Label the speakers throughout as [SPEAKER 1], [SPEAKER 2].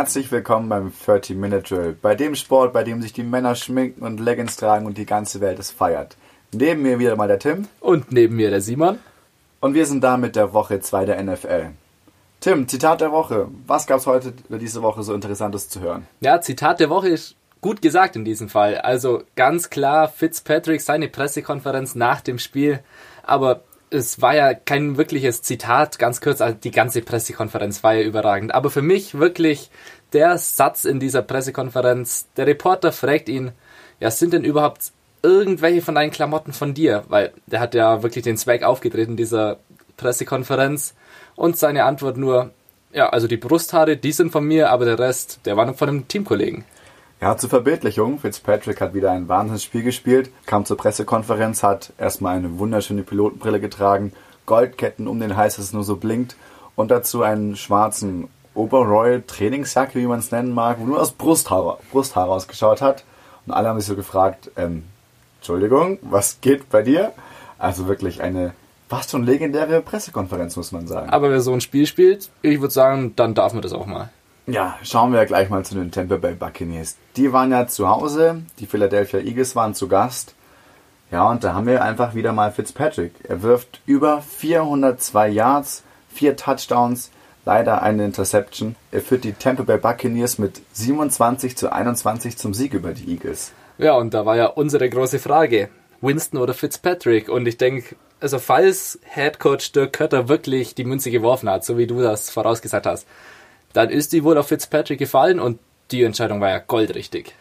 [SPEAKER 1] Herzlich willkommen beim 30-Minute Drill, bei dem Sport, bei dem sich die Männer schminken und Leggings tragen und die ganze Welt es feiert. Neben mir wieder mal der Tim.
[SPEAKER 2] Und neben mir der Simon.
[SPEAKER 1] Und wir sind da mit der Woche 2 der NFL. Tim, Zitat der Woche. Was gab es heute oder diese Woche so Interessantes zu hören?
[SPEAKER 2] Ja, Zitat der Woche ist gut gesagt in diesem Fall. Also ganz klar Fitzpatrick seine Pressekonferenz nach dem Spiel. Aber es war ja kein wirkliches Zitat, ganz kurz, also die ganze Pressekonferenz war ja überragend. Aber für mich wirklich der Satz in dieser Pressekonferenz, der Reporter fragt ihn, ja, sind denn überhaupt irgendwelche von deinen Klamotten von dir? Weil der hat ja wirklich den Swag aufgetreten dieser Pressekonferenz. Und seine Antwort nur, ja, also die Brusthaare, die sind von mir, aber der Rest, der war noch von einem Teamkollegen.
[SPEAKER 1] Ja, zur Verbildlichung. Fitzpatrick hat wieder ein Wahnsinnsspiel gespielt, kam zur Pressekonferenz, hat erstmal eine wunderschöne Pilotenbrille getragen, Goldketten um den Hals, dass es nur so blinkt und dazu einen schwarzen Oberroyal Trainingsjacke, wie man es nennen mag, wo nur das Brusthaar, Brusthaar ausgeschaut hat. Und alle haben sich so gefragt, ähm, Entschuldigung, was geht bei dir? Also wirklich eine fast schon legendäre Pressekonferenz, muss man sagen.
[SPEAKER 2] Aber wer so ein Spiel spielt, ich würde sagen, dann darf man das auch mal.
[SPEAKER 1] Ja, schauen wir gleich mal zu den Tampa Bay Buccaneers. Die waren ja zu Hause, die Philadelphia Eagles waren zu Gast. Ja, und da haben wir einfach wieder mal Fitzpatrick. Er wirft über 402 Yards, vier Touchdowns, leider eine Interception. Er führt die Tampa Bay Buccaneers mit 27 zu 21 zum Sieg über die Eagles.
[SPEAKER 2] Ja, und da war ja unsere große Frage. Winston oder Fitzpatrick? Und ich denke, also falls Head Coach Dirk Kötter wirklich die Münze geworfen hat, so wie du das vorausgesagt hast, dann ist die wohl auf Fitzpatrick gefallen und die Entscheidung war ja goldrichtig.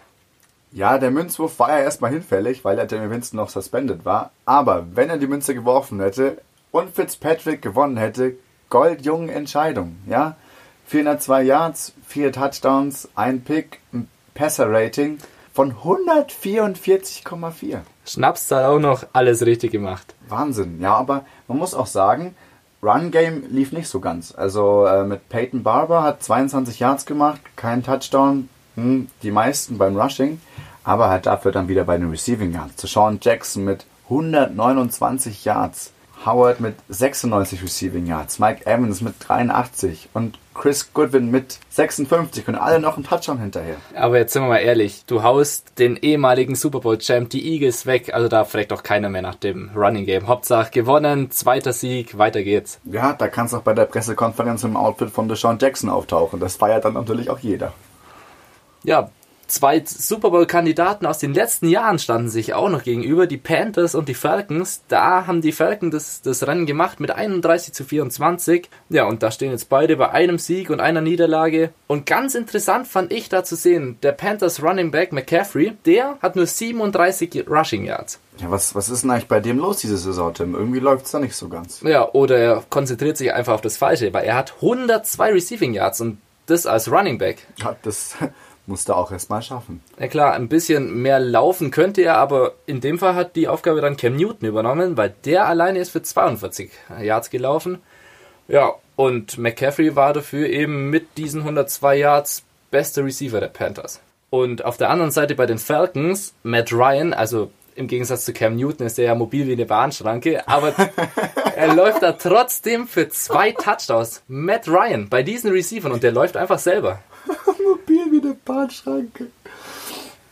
[SPEAKER 1] Ja, der Münzwurf war ja erstmal hinfällig, weil der Daniel Winston noch suspended war. Aber wenn er die Münze geworfen hätte und Fitzpatrick gewonnen hätte, goldjungen Entscheidung, ja. 402 Yards, 4 Touchdowns, ein Pick, ein Passer-Rating von 144,4.
[SPEAKER 2] Schnaps hat auch noch alles richtig gemacht.
[SPEAKER 1] Wahnsinn, ja, aber man muss auch sagen, Run-Game lief nicht so ganz. Also äh, mit Peyton Barber hat 22 Yards gemacht, kein Touchdown, hm, die meisten beim Rushing, aber hat dafür dann wieder bei den Receiving Yards. Zu Sean Jackson mit 129 Yards, Howard mit 96 Receiving Yards, Mike Evans mit 83 und Chris Goodwin mit 56 und alle noch einen Touchdown hinterher.
[SPEAKER 2] Aber jetzt sind wir mal ehrlich, du haust den ehemaligen Super Bowl Champ, die Eagles weg, also da fragt doch keiner mehr nach dem Running Game. Hauptsache gewonnen, zweiter Sieg, weiter geht's.
[SPEAKER 1] Ja, da kannst du auch bei der Pressekonferenz im Outfit von Deshaun Jackson auftauchen. Das feiert dann natürlich auch jeder.
[SPEAKER 2] Ja, zwei Super Bowl-Kandidaten aus den letzten Jahren standen sich auch noch gegenüber, die Panthers und die Falcons. Da haben die Falcons das, das Rennen gemacht mit 31 zu 24. Ja, und da stehen jetzt beide bei einem Sieg und einer Niederlage. Und ganz interessant fand ich da zu sehen, der Panthers Running Back McCaffrey, der hat nur 37 Rushing Yards.
[SPEAKER 1] Ja, was, was ist denn eigentlich bei dem los diese Saison, Tim? Irgendwie läuft es da nicht so ganz.
[SPEAKER 2] Ja, oder er konzentriert sich einfach auf das Falsche, weil er hat 102 Receiving Yards und das als Running Back.
[SPEAKER 1] Ja, das musste auch erstmal schaffen.
[SPEAKER 2] Ja klar, ein bisschen mehr laufen könnte er, aber in dem Fall hat die Aufgabe dann Cam Newton übernommen, weil der alleine ist für 42 Yards gelaufen. Ja, und McCaffrey war dafür eben mit diesen 102 Yards bester Receiver der Panthers. Und auf der anderen Seite bei den Falcons, Matt Ryan, also im Gegensatz zu Cam Newton ist er ja mobil wie eine Bahnschranke, aber er läuft da trotzdem für zwei Touchdowns. Matt Ryan bei diesen Receivern und der läuft einfach selber.
[SPEAKER 1] eine Bahnschranke.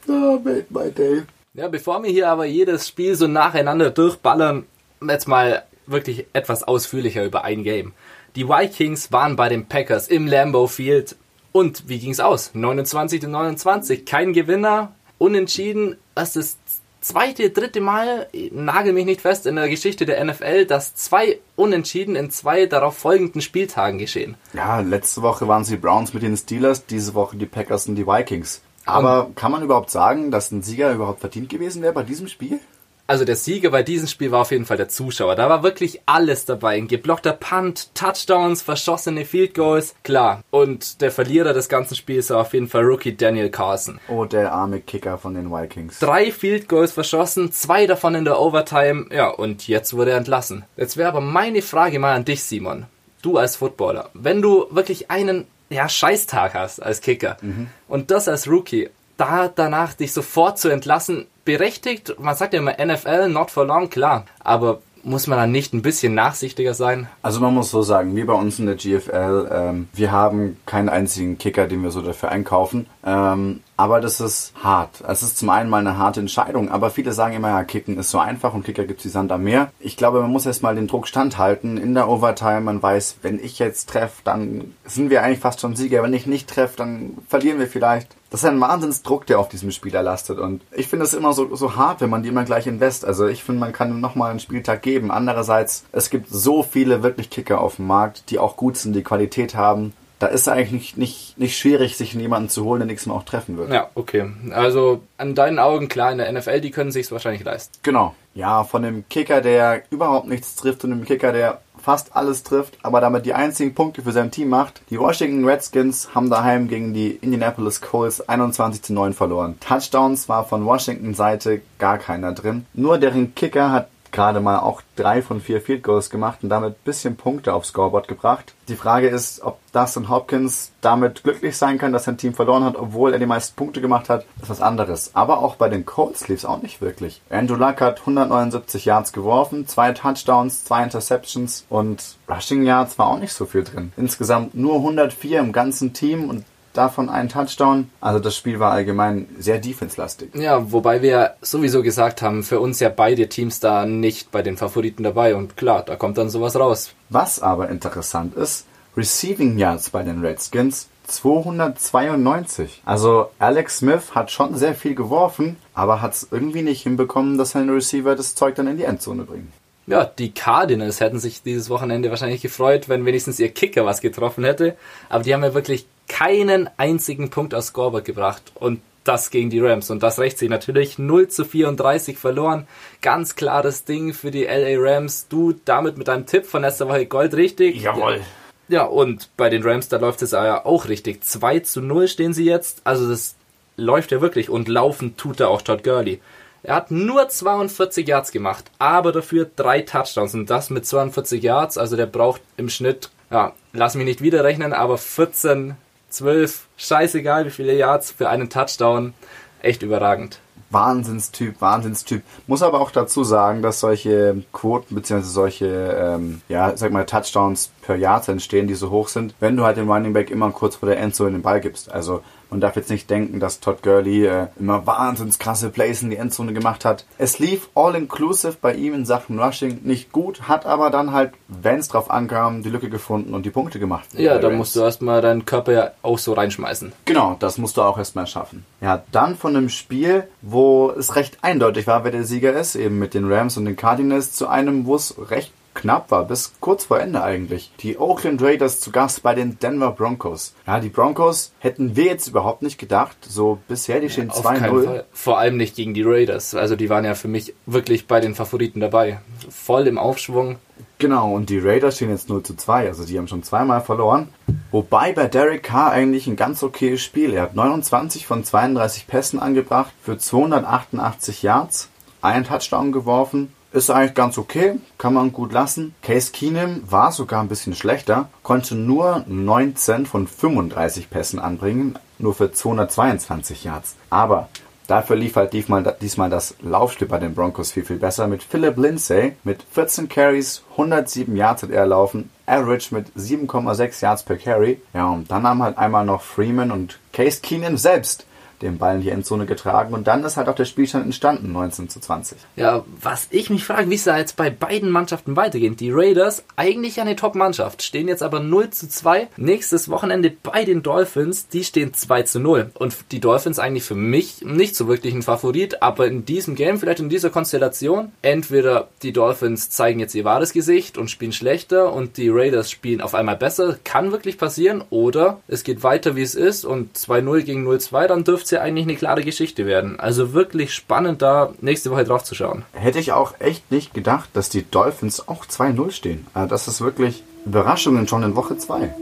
[SPEAKER 1] Oh, made my day.
[SPEAKER 2] Ja, bevor wir hier aber jedes Spiel so nacheinander durchballern, jetzt mal wirklich etwas ausführlicher über ein Game. Die Vikings waren bei den Packers im Lambeau Field und wie ging's aus? 29 zu 29, kein Gewinner, unentschieden. Das ist zweite, dritte Mal, nagel mich nicht fest, in der Geschichte der NFL, dass zwei Unentschieden in zwei darauf folgenden Spieltagen geschehen.
[SPEAKER 1] Ja, letzte Woche waren es die Browns mit den Steelers, diese Woche die Packers und die Vikings. Aber kann man überhaupt sagen, dass ein Sieger überhaupt verdient gewesen wäre bei diesem Spiel?
[SPEAKER 2] Also der Sieger bei diesem Spiel war auf jeden Fall der Zuschauer. Da war wirklich alles dabei. Ein geblockter Punt, Touchdowns, verschossene Field Goals, klar. Und der Verlierer des ganzen Spiels war auf jeden Fall Rookie Daniel Carson.
[SPEAKER 1] Oh, der arme Kicker von den Vikings.
[SPEAKER 2] Drei Field Goals verschossen, zwei davon in der Overtime. Ja, und jetzt wurde er entlassen. Jetzt wäre aber meine Frage mal an dich, Simon. Du als Footballer. Wenn du wirklich einen ja, Scheißtag hast als Kicker mhm. und das als Rookie, da danach dich sofort zu entlassen, berechtigt, man sagt ja immer NFL, not for long, klar, aber muss man dann nicht ein bisschen nachsichtiger sein?
[SPEAKER 1] Also man muss so sagen, wie bei uns in der GFL, ähm, wir haben keinen einzigen Kicker, den wir so dafür einkaufen. Ähm, aber das ist hart. Es ist zum einen mal eine harte Entscheidung, aber viele sagen immer, ja, Kicken ist so einfach und Kicker gibt es wie Sand am Meer. Ich glaube, man muss erstmal den Druck standhalten in der Overtime. Man weiß, wenn ich jetzt treffe, dann sind wir eigentlich fast schon Sieger. Wenn ich nicht treffe, dann verlieren wir vielleicht. Das ist ein Wahnsinnsdruck, der auf diesem Spieler lastet. Und ich finde es immer so, so hart, wenn man die immer gleich invest. Also ich finde, man kann ihm nochmal einen Spieltag geben. Andererseits, es gibt so viele wirklich Kicker auf dem Markt, die auch gut sind, die Qualität haben da ist eigentlich nicht, nicht, nicht schwierig, sich jemanden zu holen, der nächstes Mal auch treffen wird.
[SPEAKER 2] Ja, okay. Also an deinen Augen, klar, in der NFL, die können sich wahrscheinlich leisten.
[SPEAKER 1] Genau. Ja, von dem Kicker, der überhaupt nichts trifft und dem Kicker, der fast alles trifft, aber damit die einzigen Punkte für sein Team macht. Die Washington Redskins haben daheim gegen die Indianapolis Colts 21 zu 9 verloren. Touchdowns war von Washington Seite gar keiner drin. Nur deren Kicker hat gerade mal auch drei von vier Field Goals gemacht und damit ein bisschen Punkte aufs Scoreboard gebracht. Die Frage ist, ob Dustin Hopkins damit glücklich sein kann, dass sein Team verloren hat, obwohl er die meisten Punkte gemacht hat, ist was anderes. Aber auch bei den Colts lief es auch nicht wirklich. Andrew Luck hat 179 Yards geworfen, zwei Touchdowns, zwei Interceptions und Rushing Yards war auch nicht so viel drin. Insgesamt nur 104 im ganzen Team und davon einen Touchdown. Also das Spiel war allgemein sehr defense-lastig.
[SPEAKER 2] Ja, wobei wir sowieso gesagt haben, für uns ja beide Teams da nicht bei den Favoriten dabei. Und klar, da kommt dann sowas raus.
[SPEAKER 1] Was aber interessant ist, Receiving Yards bei den Redskins 292. Also Alex Smith hat schon sehr viel geworfen, aber hat es irgendwie nicht hinbekommen, dass seine Receiver das Zeug dann in die Endzone bringen.
[SPEAKER 2] Ja, die Cardinals hätten sich dieses Wochenende wahrscheinlich gefreut, wenn wenigstens ihr Kicker was getroffen hätte. Aber die haben ja wirklich keinen einzigen Punkt aus Scoreboard gebracht. Und das gegen die Rams. Und das rächt sich natürlich 0 zu 34 verloren. Ganz klares Ding für die LA Rams. Du damit mit deinem Tipp von letzter Woche Gold richtig.
[SPEAKER 1] Jawohl.
[SPEAKER 2] Ja, und bei den Rams, da läuft es ja auch richtig. 2 zu 0 stehen sie jetzt. Also das läuft ja wirklich. Und laufen tut er auch Todd Gurley. Er hat nur 42 Yards gemacht, aber dafür drei Touchdowns. Und das mit 42 Yards. Also der braucht im Schnitt, ja, lass mich nicht wieder rechnen, aber 14 12, scheißegal wie viele Yards für einen Touchdown. Echt überragend.
[SPEAKER 1] Wahnsinnstyp, Wahnsinnstyp. Muss aber auch dazu sagen, dass solche Quoten bzw. solche, ähm, ja, sag mal, Touchdowns per Yard entstehen, die so hoch sind, wenn du halt dem Running Back immer kurz vor der Endzone den Ball gibst. Also man darf jetzt nicht denken, dass Todd Gurley äh, immer wahnsinnig krasse Plays in die Endzone gemacht hat. Es lief all-inclusive bei ihm in Sachen Rushing nicht gut, hat aber dann halt, wenn es drauf ankam, die Lücke gefunden und die Punkte gemacht.
[SPEAKER 2] Ja, da musst du erstmal deinen Körper ja auch so reinschmeißen.
[SPEAKER 1] Genau, das musst du auch erstmal schaffen. Ja, dann von einem Spiel, wo es recht eindeutig war, wer der Sieger ist, eben mit den Rams und den Cardinals, zu einem, wo es recht knapp war, bis kurz vor Ende eigentlich. Die Oakland Raiders zu Gast bei den Denver Broncos. Ja, die Broncos hätten wir jetzt überhaupt nicht gedacht. So bisher, die stehen 2-0.
[SPEAKER 2] Vor allem nicht gegen die Raiders. Also die waren ja für mich wirklich bei den Favoriten dabei. Voll im Aufschwung.
[SPEAKER 1] Genau, und die Raiders stehen jetzt 0 zu 2, also die haben schon zweimal verloren. Wobei bei Derek Carr eigentlich ein ganz okayes Spiel. Er hat 29 von 32 Pässen angebracht für 288 Yards, einen Touchdown geworfen ist eigentlich ganz okay, kann man gut lassen. Case Keenum war sogar ein bisschen schlechter, konnte nur 19 von 35 Pässen anbringen, nur für 222 Yards. Aber Dafür lief halt diesmal, das Laufstück bei den Broncos viel, viel besser mit Philip Lindsay mit 14 Carries, 107 Yards hat er laufen, Average mit 7,6 Yards per Carry. Ja, und dann haben halt einmal noch Freeman und Case Keenum selbst den Ball in die Endzone getragen und dann ist halt auch der Spielstand entstanden, 19 zu 20.
[SPEAKER 2] Ja, was ich mich frage, wie es da jetzt bei beiden Mannschaften weitergeht. Die Raiders, eigentlich eine Top-Mannschaft, stehen jetzt aber 0 zu 2. Nächstes Wochenende bei den Dolphins, die stehen 2 zu 0. Und die Dolphins eigentlich für mich nicht so wirklich ein Favorit, aber in diesem Game, vielleicht in dieser Konstellation, entweder die Dolphins zeigen jetzt ihr wahres Gesicht und spielen schlechter und die Raiders spielen auf einmal besser, kann wirklich passieren, oder es geht weiter wie es ist und 2-0 gegen 0-2, dann dürfte ja eigentlich eine klare Geschichte werden. Also wirklich spannend, da nächste Woche drauf zu schauen.
[SPEAKER 1] Hätte ich auch echt nicht gedacht, dass die Dolphins auch 2-0 stehen. Also das ist wirklich Überraschungen schon in Woche 2.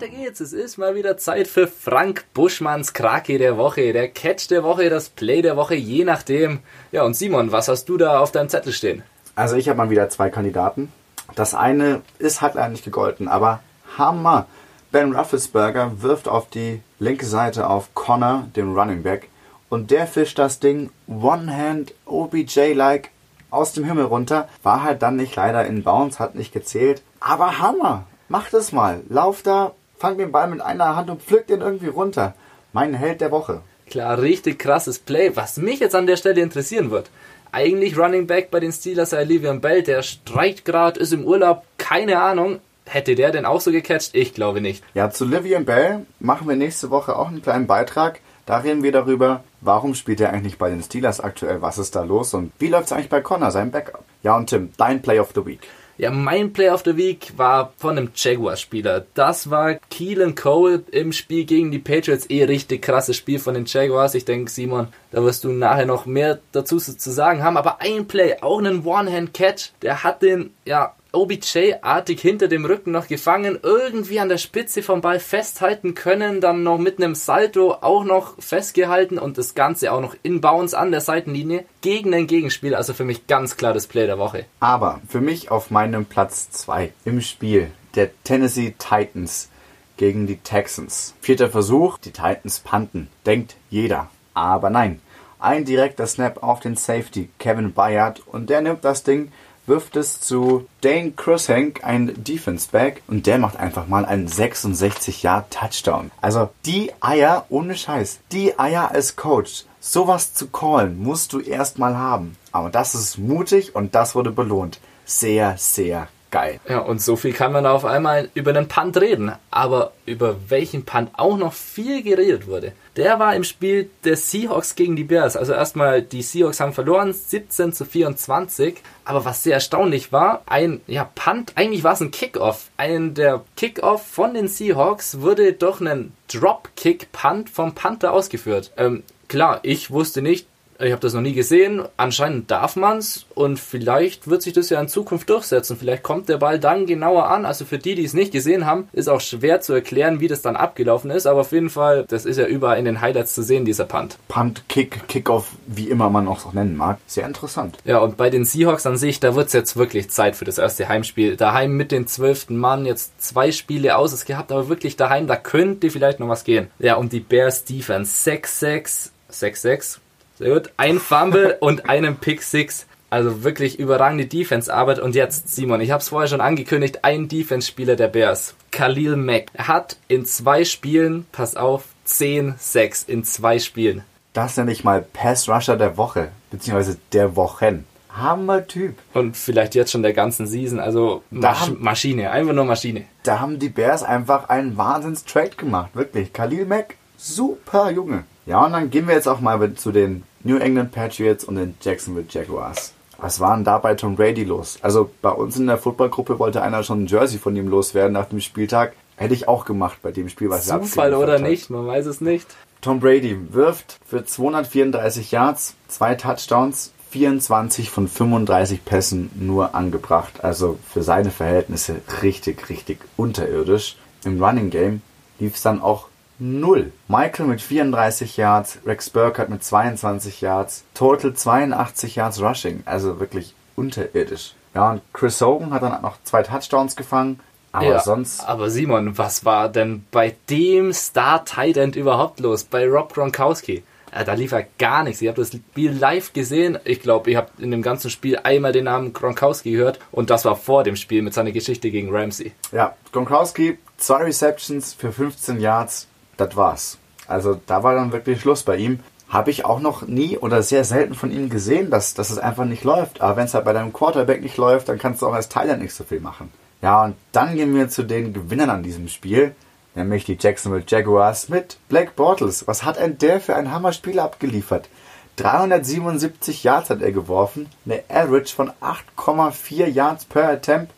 [SPEAKER 2] weiter geht's. Es ist mal wieder Zeit für Frank Buschmanns Krake der Woche, der Catch der Woche, das Play der Woche, je nachdem. Ja, und Simon, was hast du da auf deinem Zettel stehen?
[SPEAKER 1] Also ich habe mal wieder zwei Kandidaten. Das eine ist halt leider nicht gegolten, aber Hammer. Ben Rufflesberger wirft auf die linke Seite auf Connor, den Running Back, und der fischt das Ding One-Hand OBJ-like aus dem Himmel runter. War halt dann nicht leider in Bounce, hat nicht gezählt. Aber Hammer! Mach das mal. Lauf da, fang den Ball mit einer Hand und pflück den irgendwie runter. Mein Held der Woche.
[SPEAKER 2] Klar, richtig krasses Play. Was mich jetzt an der Stelle interessieren wird. Eigentlich Running Back bei den Steelers, Livian Bell, der streikt gerade, ist im Urlaub, keine Ahnung. Hätte der denn auch so gecatcht? Ich glaube nicht.
[SPEAKER 1] Ja, zu Livian Bell machen wir nächste Woche auch einen kleinen Beitrag. Da reden wir darüber, warum spielt er eigentlich bei den Steelers aktuell, was ist da los und wie läuft es eigentlich bei Connor, seinem Backup. Ja, und Tim, dein Play of the Week.
[SPEAKER 2] Ja, mein Play of the Week war von einem Jaguars-Spieler. Das war Keelan Cole im Spiel gegen die Patriots. Eh richtig krasses Spiel von den Jaguars. Ich denke, Simon, da wirst du nachher noch mehr dazu zu sagen haben. Aber ein Play, auch einen One-Hand-Catch, der hat den, ja, OBJ-artig hinter dem Rücken noch gefangen, irgendwie an der Spitze vom Ball festhalten können, dann noch mit einem Salto auch noch festgehalten und das Ganze auch noch in Bounce an der Seitenlinie gegen den Gegenspieler. Also für mich ganz klar das Play der Woche.
[SPEAKER 1] Aber für mich auf meinem Platz 2 im Spiel der Tennessee Titans gegen die Texans. Vierter Versuch, die Titans panten. Denkt jeder. Aber nein. Ein direkter Snap auf den Safety, Kevin Bayard, und der nimmt das Ding wirft es zu Dane Cruikshank, ein Defense Back, und der macht einfach mal einen 66 Yard Touchdown. Also die Eier, ohne Scheiß, die Eier als Coach, sowas zu callen, musst du erstmal haben. Aber das ist mutig und das wurde belohnt. Sehr, sehr geil.
[SPEAKER 2] Ja, und so viel kann man auf einmal über den Punt reden. Aber über welchen Punt auch noch viel geredet wurde, der war im Spiel der Seahawks gegen die Bears. Also erstmal, die Seahawks haben verloren, 17 zu 24. Aber was sehr erstaunlich war, ein ja, Punt, eigentlich war es ein Kickoff. Ein der Kickoff von den Seahawks wurde durch einen Dropkick-Punt vom Panther ausgeführt. Ähm, klar, ich wusste nicht, ich habe das noch nie gesehen. Anscheinend darf man's und vielleicht wird sich das ja in Zukunft durchsetzen. Vielleicht kommt der Ball dann genauer an. Also für die, die es nicht gesehen haben, ist auch schwer zu erklären, wie das dann abgelaufen ist. Aber auf jeden Fall, das ist ja überall in den Highlights zu sehen, dieser Punt.
[SPEAKER 1] Punt, Kick, Kickoff, wie immer man auch so nennen mag. Sehr interessant.
[SPEAKER 2] Ja, und bei den Seahawks an sich, da wird's jetzt wirklich Zeit für das erste Heimspiel. Daheim mit den zwölften Mann, jetzt zwei Spiele aus es gehabt, aber wirklich daheim, da könnte vielleicht noch was gehen. Ja, und die Bears Defense 6-6, 6-6, sehr gut. Ein Fumble und einen Pick Six. Also wirklich überragende Defense-Arbeit. Und jetzt, Simon, ich habe es vorher schon angekündigt, ein Defense-Spieler der Bears, Khalil Mack. Er hat in zwei Spielen, pass auf, 10-6 in zwei Spielen.
[SPEAKER 1] Das nenne ich mal Pass-Rusher der Woche, beziehungsweise der Wochen. Hammer Typ.
[SPEAKER 2] Und vielleicht jetzt schon der ganzen Season, also Masch haben, Maschine, einfach nur Maschine.
[SPEAKER 1] Da haben die Bears einfach einen Wahnsinns-Trade gemacht, wirklich. Khalil Mack, super Junge. Ja, und dann gehen wir jetzt auch mal zu den New England Patriots und den Jacksonville Jaguars. Was war denn da bei Tom Brady los? Also bei uns in der Footballgruppe wollte einer schon ein Jersey von ihm loswerden nach dem Spieltag. Hätte ich auch gemacht bei dem Spiel, was
[SPEAKER 2] er Zufall oder hat. nicht, man weiß es nicht.
[SPEAKER 1] Tom Brady wirft für 234 Yards, zwei Touchdowns, 24 von 35 Pässen nur angebracht. Also für seine Verhältnisse richtig, richtig unterirdisch. Im Running Game lief es dann auch null. Michael mit 34 Yards, Rex Burkhardt mit 22 Yards, Total 82 Yards Rushing, also wirklich unterirdisch. Ja, und Chris Hogan hat dann noch zwei Touchdowns gefangen, aber ja, sonst.
[SPEAKER 2] Aber Simon, was war denn bei dem Star Tight End überhaupt los? Bei Rob Gronkowski? Ja, da lief er gar nichts. Ich habe das Spiel live gesehen. Ich glaube, ich habe in dem ganzen Spiel einmal den Namen Gronkowski gehört und das war vor dem Spiel mit seiner Geschichte gegen Ramsey.
[SPEAKER 1] Ja, Gronkowski, zwei Receptions für 15 Yards, das war's. Also da war dann wirklich Schluss bei ihm. Habe ich auch noch nie oder sehr selten von ihm gesehen, dass, dass es einfach nicht läuft. Aber wenn es halt bei deinem Quarterback nicht läuft, dann kannst du auch als Thailand nicht so viel machen. Ja, und dann gehen wir zu den Gewinnern an diesem Spiel, nämlich die Jacksonville Jaguars mit Black Bortles. Was hat ein der für ein Hammerspiel abgeliefert? 377 Yards hat er geworfen, eine Average von 8,4 Yards per Attempt,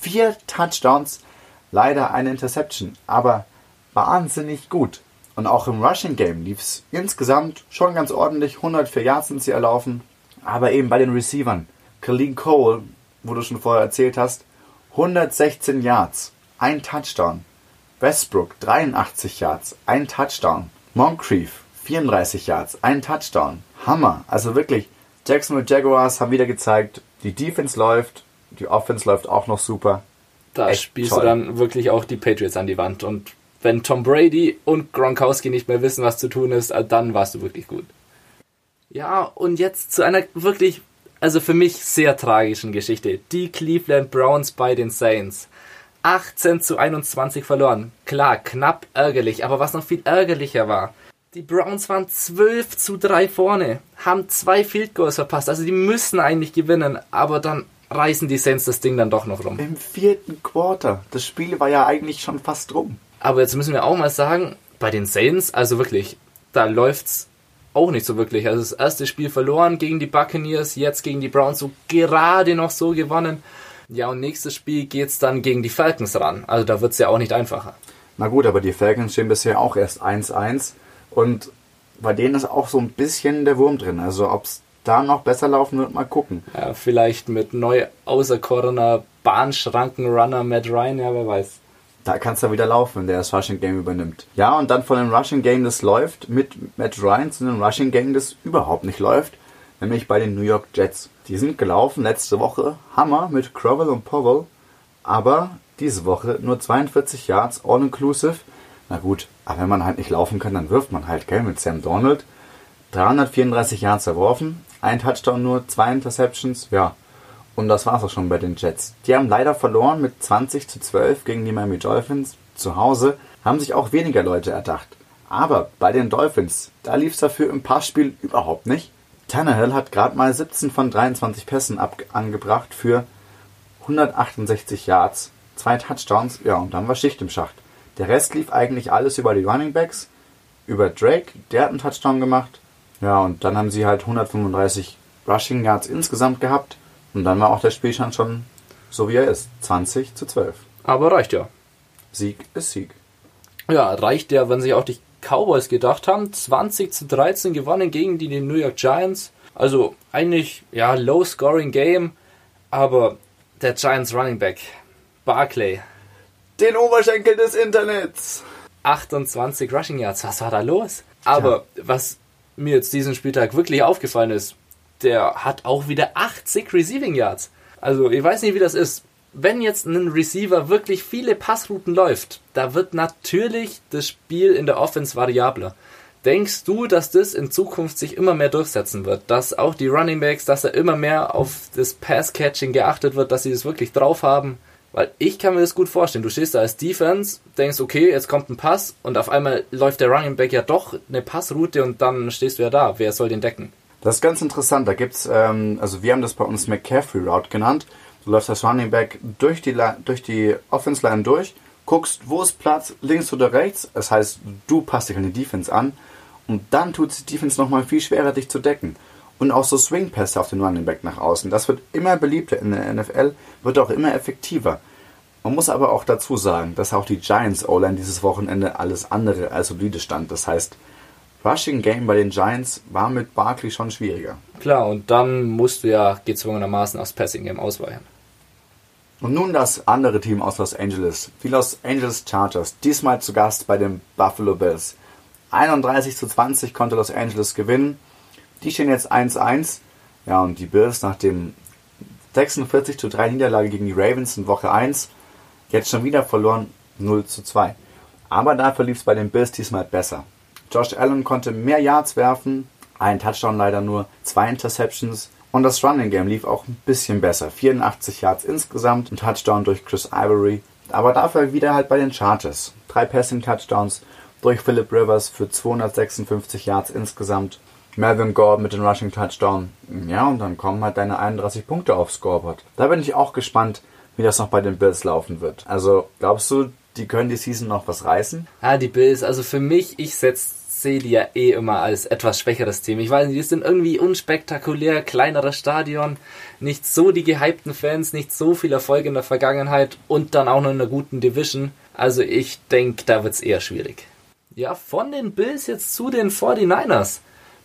[SPEAKER 1] vier Touchdowns, leider eine Interception, aber wahnsinnig gut. Und auch im Rushing Game lief es insgesamt schon ganz ordentlich. 104 Yards sind sie erlaufen. Aber eben bei den Receivern. Colleen Cole, wo du schon vorher erzählt hast, 116 Yards, ein Touchdown. Westbrook 83 Yards, ein Touchdown. Moncrief 34 Yards, ein Touchdown. Hammer. Also wirklich, Jacksonville Jaguars haben wieder gezeigt, die Defense läuft, die Offense läuft auch noch super.
[SPEAKER 2] Da spielst toll. du dann wirklich auch die Patriots an die Wand. Und wenn Tom Brady und Gronkowski nicht mehr wissen, was zu tun ist, dann warst du wirklich gut. Ja, und jetzt zu einer wirklich, also für mich sehr tragischen Geschichte. Die Cleveland Browns bei den Saints. 18 zu 21 verloren. Klar, knapp ärgerlich, aber was noch viel ärgerlicher war, die Browns waren 12 zu 3 vorne, haben zwei Field Goals verpasst, also die müssen eigentlich gewinnen, aber dann reißen die Saints das Ding dann doch noch rum.
[SPEAKER 1] Im vierten Quarter. Das Spiel war ja eigentlich schon fast rum.
[SPEAKER 2] Aber jetzt müssen wir auch mal sagen, bei den Saints, also wirklich, da läuft's auch nicht so wirklich. Also das erste Spiel verloren gegen die Buccaneers, jetzt gegen die Browns so gerade noch so gewonnen. Ja, und nächstes Spiel geht's dann gegen die Falcons ran. Also da wird's ja auch nicht einfacher.
[SPEAKER 1] Na gut, aber die Falcons stehen bisher auch erst 1-1. Und bei denen ist auch so ein bisschen der Wurm drin. Also ob es da noch besser laufen wird, mal gucken.
[SPEAKER 2] Ja, vielleicht mit neu auserkorener Bahnschrankenrunner Matt Ryan, ja, wer weiß.
[SPEAKER 1] Da kann es ja wieder laufen, wenn der das Rushing Game übernimmt. Ja, und dann von dem Rushing Game, das läuft, mit Matt Ryan zu einem Rushing Game, das überhaupt nicht läuft, nämlich bei den New York Jets. Die sind gelaufen letzte Woche, Hammer mit Crowell und Powell, aber diese Woche nur 42 Yards all-inclusive na gut, aber wenn man halt nicht laufen kann, dann wirft man halt, gell, mit Sam Donald. 334 Yards erworfen, ein Touchdown nur, zwei Interceptions, ja. Und das war's auch schon bei den Jets. Die haben leider verloren mit 20 zu 12 gegen die Miami Dolphins. Zu Hause haben sich auch weniger Leute erdacht. Aber bei den Dolphins, da lief's dafür im Passspiel überhaupt nicht. Tannehill hat gerade mal 17 von 23 Pässen angebracht für 168 Yards, zwei Touchdowns, ja, und dann war Schicht im Schacht. Der Rest lief eigentlich alles über die Running Backs, über Drake, der hat einen Touchdown gemacht. Ja, und dann haben sie halt 135 Rushing Yards insgesamt gehabt. Und dann war auch der Spielstand schon so wie er ist. 20 zu 12.
[SPEAKER 2] Aber reicht ja.
[SPEAKER 1] Sieg ist Sieg.
[SPEAKER 2] Ja, reicht ja, wenn sich auch die Cowboys gedacht haben. 20 zu 13 gewonnen gegen die New York Giants. Also eigentlich, ja, low-scoring Game. Aber der Giants Running Back, Barclay,
[SPEAKER 1] den Oberschenkel des Internets.
[SPEAKER 2] 28 Rushing Yards, was war da los? Aber ja. was mir jetzt diesen Spieltag wirklich aufgefallen ist, der hat auch wieder 80 Receiving Yards. Also ich weiß nicht, wie das ist. Wenn jetzt ein Receiver wirklich viele Passrouten läuft, da wird natürlich das Spiel in der Offense variabler. Denkst du, dass das in Zukunft sich immer mehr durchsetzen wird? Dass auch die Running Backs, dass da immer mehr auf das Pass-Catching geachtet wird, dass sie das wirklich drauf haben? Weil ich kann mir das gut vorstellen. Du stehst da als Defense, denkst, okay, jetzt kommt ein Pass und auf einmal läuft der Running Back ja doch eine Passroute und dann stehst du ja da. Wer soll den decken?
[SPEAKER 1] Das ist ganz interessant. Da gibt's, ähm, also wir haben das bei uns McCaffrey Route genannt. Du läufst als Running Back durch die, durch die Offense Line durch, guckst, wo ist Platz, links oder rechts. Das heißt, du passt dich an die Defense an und dann tut die Defense nochmal viel schwerer, dich zu decken. Und auch so Swing-Pässe auf den Running Back nach außen. Das wird immer beliebter in der NFL, wird auch immer effektiver. Man muss aber auch dazu sagen, dass auch die Giants O-Line dieses Wochenende alles andere als solide stand. Das heißt, Rushing Game bei den Giants war mit Barkley schon schwieriger.
[SPEAKER 2] Klar, und dann musst du ja gezwungenermaßen aufs Passing Game ausweichen.
[SPEAKER 1] Und nun das andere Team aus Los Angeles, die Los Angeles Chargers, diesmal zu Gast bei den Buffalo Bills. 31 zu 20 konnte Los Angeles gewinnen. Die stehen jetzt 1-1. Ja, und die Bills nach dem 46 zu 3 Niederlage gegen die Ravens in Woche 1 jetzt schon wieder verloren 0 zu 2. Aber dafür lief es bei den Bills diesmal besser. Josh Allen konnte mehr Yards werfen, ein Touchdown leider nur, zwei Interceptions und das Running Game lief auch ein bisschen besser. 84 Yards insgesamt, ein Touchdown durch Chris Ivory, aber dafür wieder halt bei den Chargers. Drei Passing Touchdowns durch Philip Rivers für 256 Yards insgesamt Melvin Gordon mit dem Rushing Touchdown. Ja, und dann kommen halt deine 31 Punkte aufs Scoreboard. Da bin ich auch gespannt, wie das noch bei den Bills laufen wird. Also, glaubst du, die können die Season noch was reißen?
[SPEAKER 2] Ja, die Bills, also für mich, ich setze sehe die ja eh immer als etwas schwächeres Team. Ich weiß nicht, die sind irgendwie unspektakulär, kleineres Stadion, nicht so die gehypten Fans, nicht so viel Erfolg in der Vergangenheit und dann auch noch in einer guten Division. Also ich denke, da wird es eher schwierig. Ja, von den Bills jetzt zu den 49ers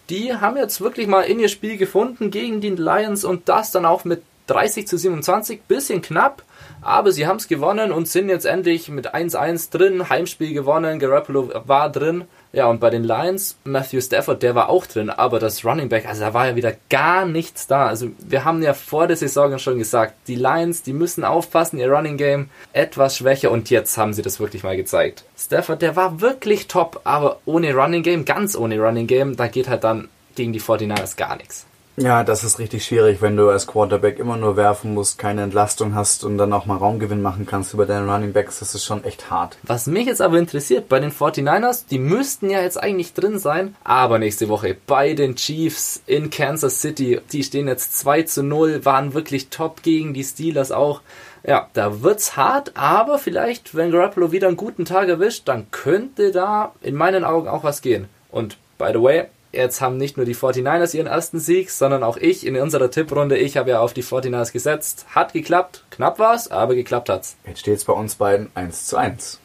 [SPEAKER 2] die haben jetzt wirklich mal in ihr Spiel gefunden gegen die Lions und das dann auch mit 30 zu 27, bisschen knapp, aber sie haben es gewonnen und sind jetzt endlich mit 1-1 drin, Heimspiel gewonnen, Garoppolo war drin. Ja, und bei den Lions, Matthew Stafford, der war auch drin, aber das Running Back, also da war ja wieder gar nichts da. Also wir haben ja vor der Saison schon gesagt, die Lions, die müssen aufpassen, ihr Running Game etwas schwächer und jetzt haben sie das wirklich mal gezeigt. Stafford, der war wirklich top, aber ohne Running Game, ganz ohne Running Game, da geht halt dann gegen die 49ers gar nichts.
[SPEAKER 1] Ja, das ist richtig schwierig, wenn du als Quarterback immer nur werfen musst, keine Entlastung hast und dann auch mal Raumgewinn machen kannst über deine Running Backs. Das ist schon echt hart.
[SPEAKER 2] Was mich jetzt aber interessiert, bei den 49ers, die müssten ja jetzt eigentlich drin sein, aber nächste Woche bei den Chiefs in Kansas City, die stehen jetzt 2 zu 0, waren wirklich top gegen die Steelers auch. Ja, da wird's hart, aber vielleicht, wenn Garoppolo wieder einen guten Tag erwischt, dann könnte da in meinen Augen auch was gehen. Und by the way, Jetzt haben nicht nur die 49ers ihren ersten Sieg, sondern auch ich in unserer Tipprunde. Ich habe ja auf die 49ers gesetzt. Hat geklappt. Knapp war's, aber geklappt hat's.
[SPEAKER 1] Jetzt steht's bei uns beiden 1 zu 1.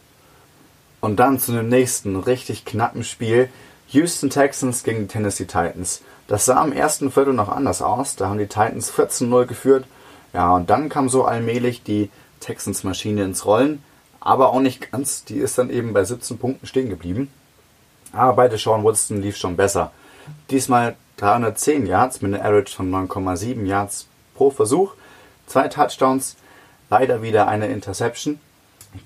[SPEAKER 1] Und dann zu dem nächsten richtig knappen Spiel. Houston Texans gegen die Tennessee Titans. Das sah im ersten Viertel noch anders aus. Da haben die Titans 14-0 geführt. Ja, und dann kam so allmählich die Texans-Maschine ins Rollen. Aber auch nicht ganz. Die ist dann eben bei 17 Punkten stehen geblieben. Aber bei Sean Woodson lief schon besser. Diesmal 310 Yards mit einer Average von 9,7 Yards pro Versuch. Zwei Touchdowns, leider wieder eine Interception.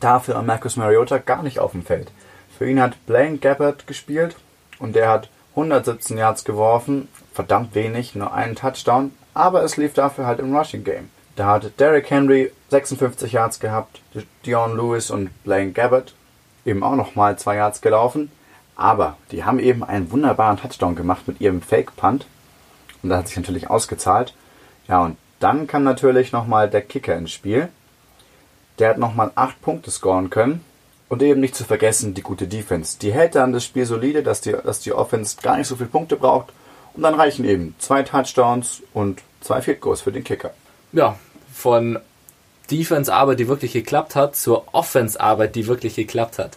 [SPEAKER 1] Dafür Marcus Mariota gar nicht auf dem Feld. Für ihn hat Blaine Gabbard gespielt und der hat 117 Yards geworfen. Verdammt wenig, nur einen Touchdown. Aber es lief dafür halt im Rushing Game. Da hat Derrick Henry 56 Yards gehabt, Dion Lewis und Blaine Gabbard eben auch nochmal zwei Yards gelaufen. Aber die haben eben einen wunderbaren Touchdown gemacht mit ihrem Fake-Punt. Und das hat sich natürlich ausgezahlt. Ja, und dann kam natürlich nochmal der Kicker ins Spiel. Der hat nochmal 8 Punkte scoren können. Und eben nicht zu vergessen, die gute Defense. Die hält dann das Spiel solide, dass die, dass die Offense gar nicht so viele Punkte braucht. Und dann reichen eben zwei Touchdowns und zwei Field Goals für den Kicker.
[SPEAKER 2] Ja, von Defense-Arbeit, die wirklich geklappt hat, zur Offense-Arbeit, die wirklich geklappt hat.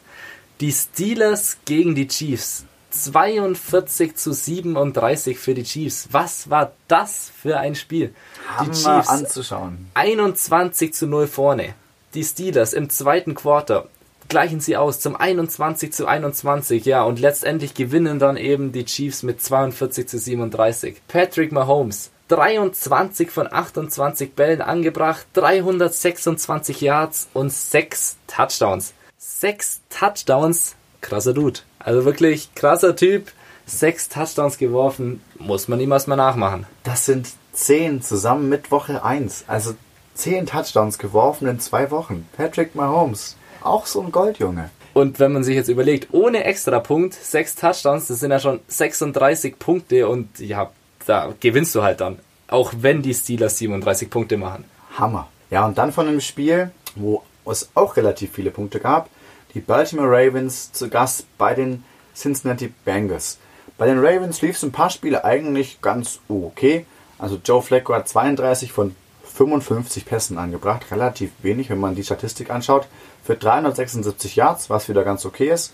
[SPEAKER 2] Die Steelers gegen die Chiefs. 42 zu 37 für die Chiefs. Was war das für ein Spiel?
[SPEAKER 1] Die Chiefs anzuschauen.
[SPEAKER 2] 21 zu 0 vorne. Die Steelers im zweiten Quarter gleichen sie aus zum 21 zu 21, ja, und letztendlich gewinnen dann eben die Chiefs mit 42 zu 37. Patrick Mahomes 23 von 28 Bällen angebracht, 326 Yards und 6 Touchdowns sechs Touchdowns. Krasser Dude. Also wirklich krasser Typ. Sechs Touchdowns geworfen. Muss man ihm erstmal nachmachen.
[SPEAKER 1] Das sind zehn zusammen mit Woche 1. Also zehn Touchdowns geworfen in zwei Wochen. Patrick Mahomes. Auch so ein Goldjunge.
[SPEAKER 2] Und wenn man sich jetzt überlegt, ohne Extrapunkt, sechs Touchdowns, das sind ja schon 36 Punkte und ja, da gewinnst du halt dann. Auch wenn die Steelers 37 Punkte machen.
[SPEAKER 1] Hammer. Ja, und dann von einem Spiel, wo es auch relativ viele Punkte gab, die Baltimore Ravens zu Gast bei den Cincinnati Bengals. Bei den Ravens lief es ein paar Spiele eigentlich ganz okay. Also Joe Flacco hat 32 von 55 Pässen angebracht, relativ wenig, wenn man die Statistik anschaut, für 376 Yards, was wieder ganz okay ist.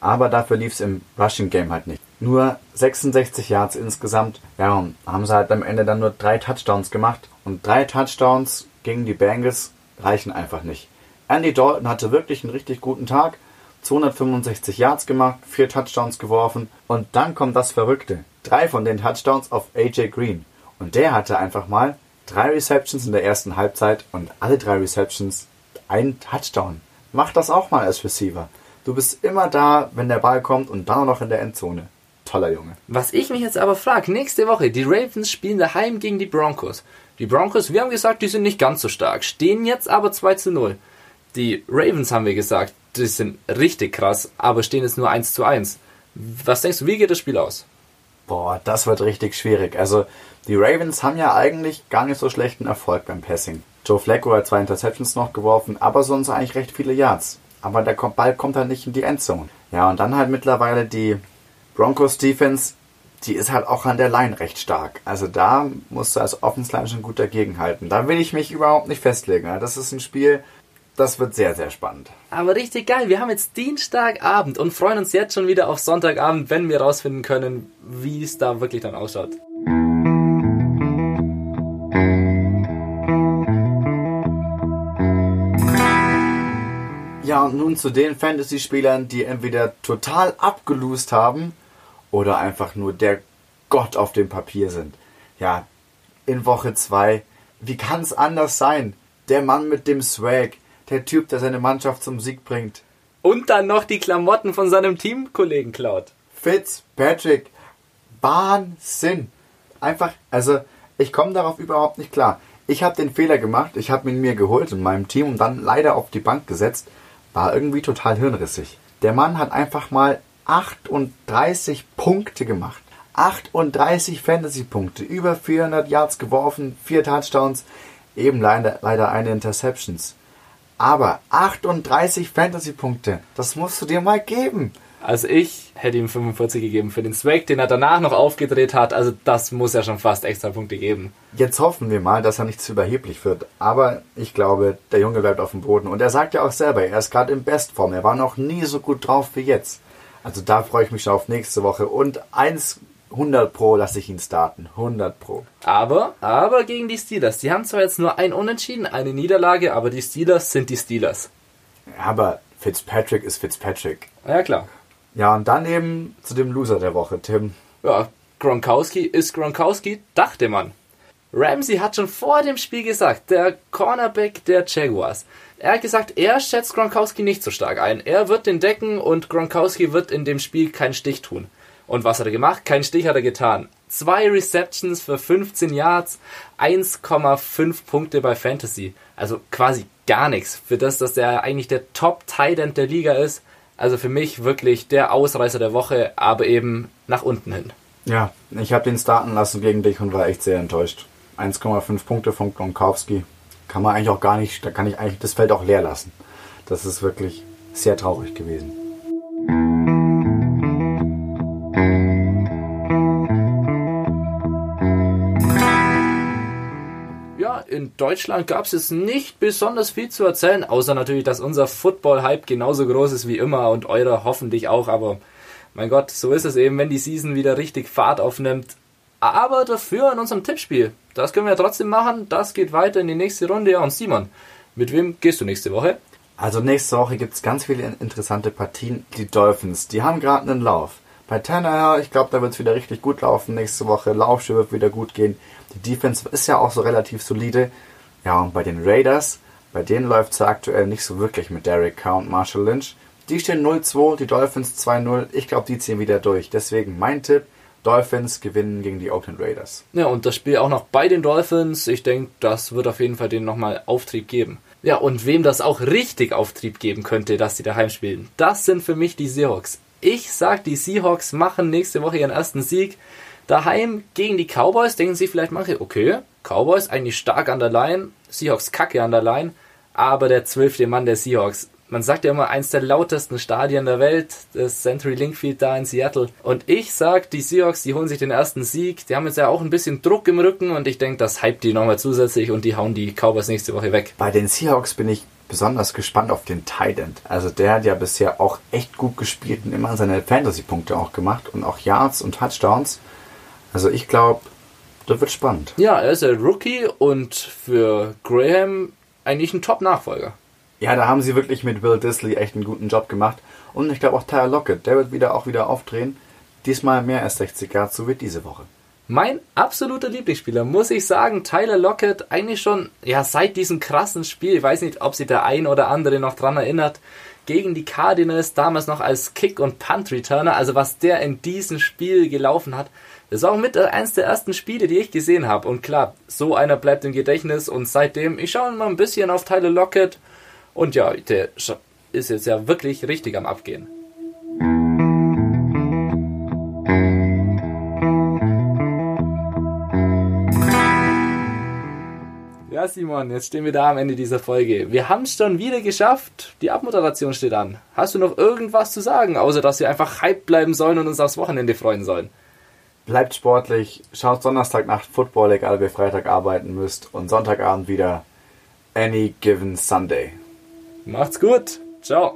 [SPEAKER 1] Aber dafür lief es im Rushing Game halt nicht. Nur 66 Yards insgesamt. Ja, haben sie halt am Ende dann nur drei Touchdowns gemacht. Und drei Touchdowns gegen die Bengals reichen einfach nicht. Andy Dalton hatte wirklich einen richtig guten Tag. 265 Yards gemacht, vier Touchdowns geworfen und dann kommt das Verrückte. Drei von den Touchdowns auf AJ Green. Und der hatte einfach mal drei Receptions in der ersten Halbzeit und alle drei Receptions ein Touchdown. Mach das auch mal als Receiver. Du bist immer da, wenn der Ball kommt und dann noch in der Endzone. Toller Junge.
[SPEAKER 2] Was ich mich jetzt aber frage, nächste Woche, die Ravens spielen daheim gegen die Broncos. Die Broncos, wir haben gesagt, die sind nicht ganz so stark, stehen jetzt aber 2 zu 0. Die Ravens haben wir gesagt, die sind richtig krass, aber stehen jetzt nur 1 zu 1. Was denkst du, wie geht das Spiel aus?
[SPEAKER 1] Boah, das wird richtig schwierig. Also, die Ravens haben ja eigentlich gar nicht so schlechten Erfolg beim Passing. Joe Flacco hat zwei Interceptions noch geworfen, aber sonst eigentlich recht viele Yards. Aber der Ball kommt halt nicht in die Endzone. Ja, und dann halt mittlerweile die Broncos Defense, die ist halt auch an der Line recht stark. Also da musst du als Offensline schon gut dagegenhalten. Da will ich mich überhaupt nicht festlegen. Das ist ein Spiel, das wird sehr, sehr spannend.
[SPEAKER 2] Aber richtig geil. Wir haben jetzt Dienstagabend und freuen uns jetzt schon wieder auf Sonntagabend, wenn wir rausfinden können, wie es da wirklich dann ausschaut.
[SPEAKER 1] Ja, und nun zu den Fantasy-Spielern, die entweder total abgelust haben oder einfach nur der Gott auf dem Papier sind. Ja, in Woche 2, wie kann es anders sein? Der Mann mit dem Swag, der Typ, der seine Mannschaft zum Sieg bringt.
[SPEAKER 2] Und dann noch die Klamotten von seinem Teamkollegen klaut.
[SPEAKER 1] Fitzpatrick, Wahnsinn. Einfach, also ich komme darauf überhaupt nicht klar. Ich habe den Fehler gemacht, ich habe ihn mir geholt in meinem Team und dann leider auf die Bank gesetzt. War irgendwie total hirnrissig. Der Mann hat einfach mal 38 Punkte gemacht. 38 Fantasy-Punkte, über 400 Yards geworfen, 4 Touchdowns, eben leider, leider eine Interceptions. Aber 38 Fantasy-Punkte, das musst du dir mal geben.
[SPEAKER 2] Also ich hätte ihm 45 gegeben für den Swag, den er danach noch aufgedreht hat. Also das muss ja schon fast extra Punkte geben.
[SPEAKER 1] Jetzt hoffen wir mal, dass er nicht zu überheblich wird. Aber ich glaube, der Junge bleibt auf dem Boden. Und er sagt ja auch selber, er ist gerade in Bestform. Er war noch nie so gut drauf wie jetzt. Also da freue ich mich schon auf nächste Woche. Und 100 Pro lasse ich ihn starten. 100 Pro.
[SPEAKER 2] Aber, aber gegen die Steelers. Die haben zwar jetzt nur ein Unentschieden, eine Niederlage, aber die Steelers sind die Steelers.
[SPEAKER 1] Aber Fitzpatrick ist Fitzpatrick.
[SPEAKER 2] Ja, klar.
[SPEAKER 1] Ja, und dann eben zu dem Loser der Woche, Tim.
[SPEAKER 2] Ja, Gronkowski ist Gronkowski, dachte man. Ramsey hat schon vor dem Spiel gesagt, der Cornerback der Jaguars. Er hat gesagt, er schätzt Gronkowski nicht so stark ein. Er wird den decken und Gronkowski wird in dem Spiel keinen Stich tun. Und was hat er gemacht? Keinen Stich hat er getan. Zwei Receptions für 15 Yards, 1,5 Punkte bei Fantasy. Also quasi gar nichts. Für das, dass der eigentlich der Top-Tight der Liga ist, also für mich wirklich der Ausreißer der Woche, aber eben nach unten hin.
[SPEAKER 1] Ja, ich habe den starten lassen gegen dich und war echt sehr enttäuscht. 1,5 Punkte von Gronkowski. Kann man eigentlich auch gar nicht, da kann ich eigentlich das Feld auch leer lassen. Das ist wirklich sehr traurig gewesen.
[SPEAKER 2] In Deutschland gab es jetzt nicht besonders viel zu erzählen, außer natürlich, dass unser Football-Hype genauso groß ist wie immer und eurer hoffentlich auch. Aber mein Gott, so ist es eben, wenn die Season wieder richtig Fahrt aufnimmt. Aber dafür in unserem Tippspiel. Das können wir ja trotzdem machen. Das geht weiter in die nächste Runde. Ja, und Simon, mit wem gehst du nächste Woche?
[SPEAKER 1] Also nächste Woche gibt es ganz viele interessante Partien. Die Dolphins, die haben gerade einen Lauf. Bei Tanner, ich glaube, da wird es wieder richtig gut laufen nächste Woche. Laufschiff wird wieder gut gehen. Die Defense ist ja auch so relativ solide. Ja, und bei den Raiders, bei denen läuft es ja aktuell nicht so wirklich mit Derek Carr und Marshall Lynch. Die stehen 0-2, die Dolphins 2-0. Ich glaube, die ziehen wieder durch. Deswegen mein Tipp, Dolphins gewinnen gegen die Oakland Raiders.
[SPEAKER 2] Ja, und das Spiel auch noch bei den Dolphins. Ich denke, das wird auf jeden Fall denen nochmal Auftrieb geben. Ja, und wem das auch richtig Auftrieb geben könnte, dass sie daheim spielen, das sind für mich die Seahawks. Ich sag, die Seahawks machen nächste Woche ihren ersten Sieg. Daheim gegen die Cowboys denken sie vielleicht manche, okay, Cowboys eigentlich stark an der Line, Seahawks kacke an der Line, aber der zwölfte Mann der Seahawks. Man sagt ja immer, eins der lautesten Stadien der Welt, das Century Linkfield da in Seattle. Und ich sag, die Seahawks, die holen sich den ersten Sieg. Die haben jetzt ja auch ein bisschen Druck im Rücken und ich denke, das hypt die nochmal zusätzlich und die hauen die Cowboys nächste Woche weg.
[SPEAKER 1] Bei den Seahawks bin ich besonders gespannt auf den Tight End. Also der hat ja bisher auch echt gut gespielt und immer seine Fantasy-Punkte auch gemacht und auch Yards und Touchdowns. Also ich glaube, das wird spannend.
[SPEAKER 2] Ja, er ist ein Rookie und für Graham eigentlich ein Top-Nachfolger.
[SPEAKER 1] Ja, da haben sie wirklich mit Will Disley echt einen guten Job gemacht. Und ich glaube auch Tyler Lockett, der wird wieder auch wieder aufdrehen. Diesmal mehr als 60 Grad, so wird diese Woche.
[SPEAKER 2] Mein absoluter Lieblingsspieler, muss ich sagen, Tyler Lockett, eigentlich schon, ja, seit diesem krassen Spiel, ich weiß nicht, ob sich der ein oder andere noch dran erinnert, gegen die Cardinals, damals noch als Kick- und Punt-Returner, also was der in diesem Spiel gelaufen hat, das war auch mit eins der ersten Spiele, die ich gesehen habe. Und klar, so einer bleibt im Gedächtnis und seitdem, ich schaue mal ein bisschen auf Tyler Lockett und ja, der ist jetzt ja wirklich richtig am Abgehen. Ja, Simon, jetzt stehen wir da am Ende dieser Folge. Wir haben es schon wieder geschafft. Die Abmoderation steht an. Hast du noch irgendwas zu sagen, außer dass wir einfach hype bleiben sollen und uns aufs Wochenende freuen sollen?
[SPEAKER 1] Bleibt sportlich, schaut Donnerstagnacht Football, egal ob ihr Freitag arbeiten müsst und Sonntagabend wieder Any Given Sunday.
[SPEAKER 2] Macht's gut. Ciao.